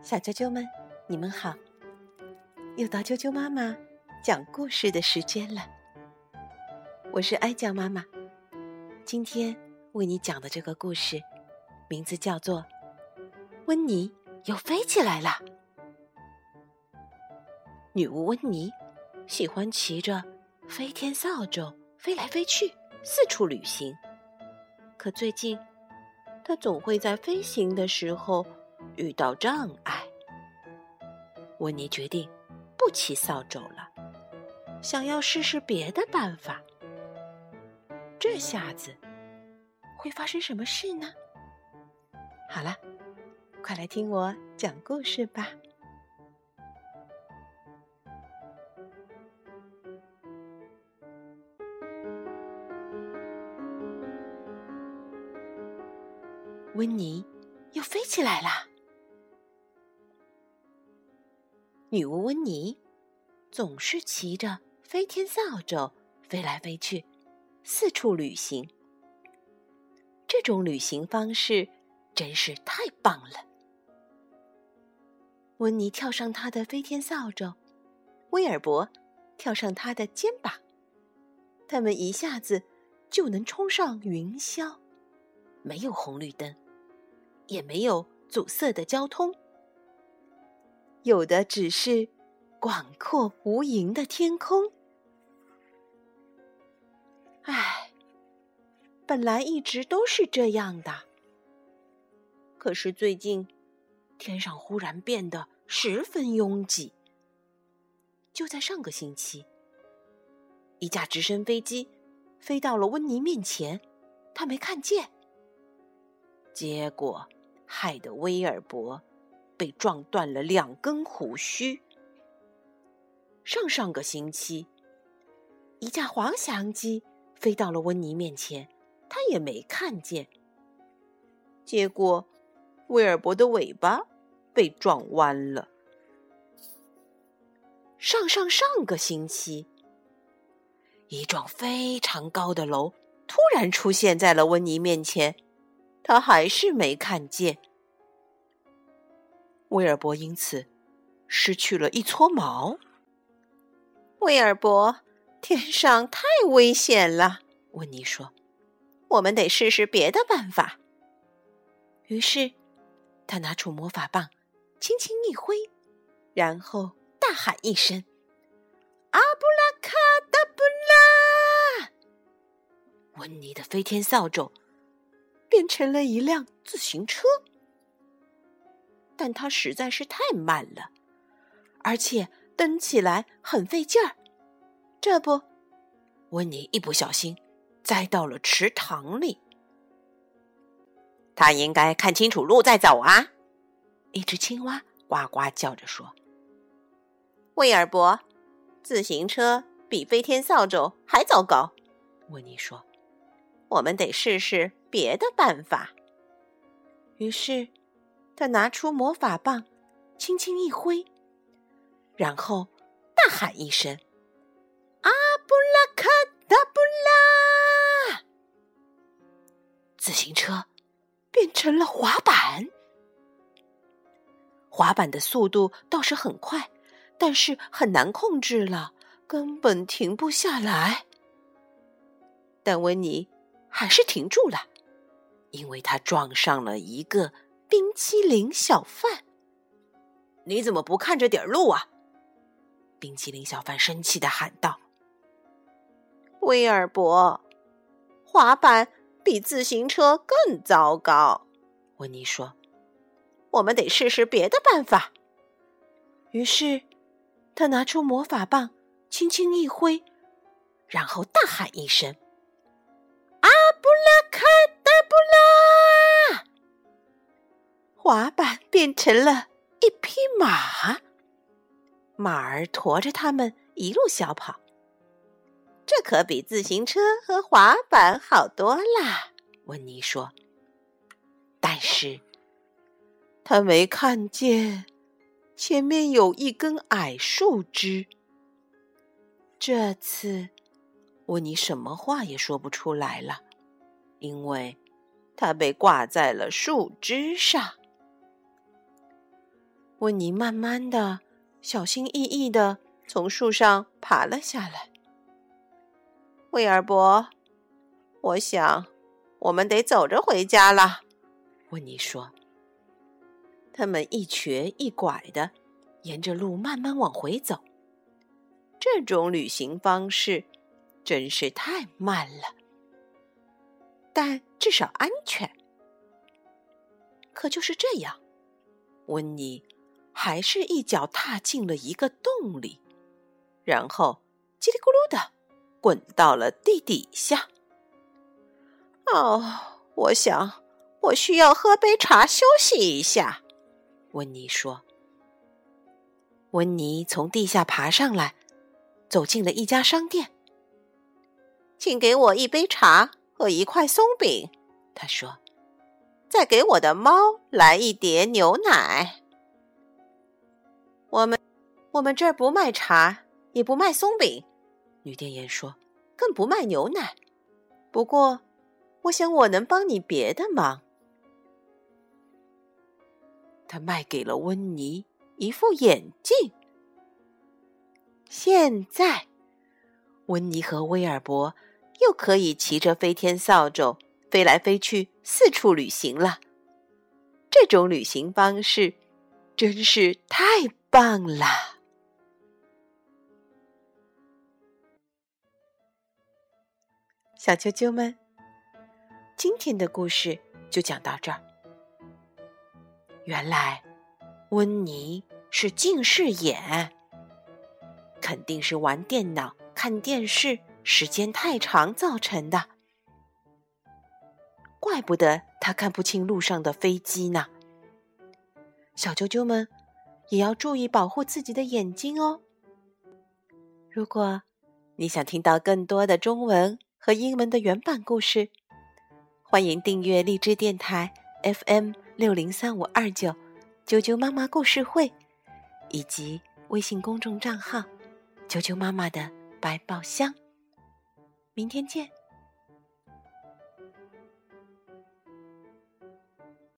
小啾啾们，你们好！又到啾啾妈妈讲故事的时间了。我是哀酱妈妈，今天为你讲的这个故事，名字叫做《温妮又飞起来了》。女巫温妮喜欢骑着飞天扫帚飞来飞去，四处旅行。可最近，她总会在飞行的时候遇到障碍。温妮决定不骑扫帚了，想要试试别的办法。这下子会发生什么事呢？好了，快来听我讲故事吧。温妮又飞起来了。女巫温妮总是骑着飞天扫帚飞来飞去，四处旅行。这种旅行方式真是太棒了。温妮跳上她的飞天扫帚，威尔伯跳上他的肩膀，他们一下子就能冲上云霄。没有红绿灯，也没有阻塞的交通。有的只是广阔无垠的天空。唉，本来一直都是这样的。可是最近，天上忽然变得十分拥挤。就在上个星期，一架直升飞机飞到了温妮面前，他没看见，结果害得威尔伯。被撞断了两根胡须。上上个星期，一架滑翔机飞到了温妮面前，他也没看见。结果，威尔伯的尾巴被撞弯了。上上上个星期，一幢非常高的楼突然出现在了温妮面前，他还是没看见。威尔伯因此失去了一撮毛。威尔伯，天上太危险了，温妮说：“我们得试试别的办法。”于是，他拿出魔法棒，轻轻一挥，然后大喊一声：“阿布拉卡达布拉！”温妮的飞天扫帚变成了一辆自行车。但它实在是太慢了，而且蹬起来很费劲儿。这不，温妮一不小心栽到了池塘里。他应该看清楚路再走啊！一只青蛙呱呱叫着说：“威尔伯，自行车比飞天扫帚还糟糕。”温妮说：“我们得试试别的办法。”于是。他拿出魔法棒，轻轻一挥，然后大喊一声：“阿布拉卡达布拉！”自行车变成了滑板。滑板的速度倒是很快，但是很难控制了，根本停不下来。但温妮还是停住了，因为他撞上了一个。冰淇淋小贩，你怎么不看着点路啊？冰淇淋小贩生气的喊道：“威尔伯，滑板比自行车更糟糕。”温妮说：“我们得试试别的办法。”于是，他拿出魔法棒，轻轻一挥，然后大喊一声：“阿布拉滑板变成了一匹马，马儿驮着他们一路小跑。这可比自行车和滑板好多啦，温妮说。但是，他没看见前面有一根矮树枝。这次，温妮什么话也说不出来了，因为他被挂在了树枝上。温妮慢慢的、小心翼翼的从树上爬了下来。威尔伯，我想我们得走着回家了。温妮说。他们一瘸一拐的沿着路慢慢往回走。这种旅行方式真是太慢了，但至少安全。可就是这样，温妮还是一脚踏进了一个洞里，然后叽里咕噜的滚到了地底下。哦，我想我需要喝杯茶休息一下。温妮说：“温妮从地下爬上来，走进了一家商店。请给我一杯茶和一块松饼。”他说：“再给我的猫来一碟牛奶。”我们我们这儿不卖茶，也不卖松饼。女店员说：“更不卖牛奶。不过，我想我能帮你别的忙。”他卖给了温妮一副眼镜。现在，温妮和威尔伯又可以骑着飞天扫帚飞来飞去，四处旅行了。这种旅行方式真是太棒啦！小啾啾们，今天的故事就讲到这儿。原来，温妮是近视眼，肯定是玩电脑、看电视时间太长造成的。怪不得他看不清路上的飞机呢。小啾啾们也要注意保护自己的眼睛哦。如果你想听到更多的中文和英文的原版故事，欢迎订阅荔枝电台 FM。六零三五二九，啾啾妈妈故事会，以及微信公众账号“啾啾妈妈的百宝箱”。明天见。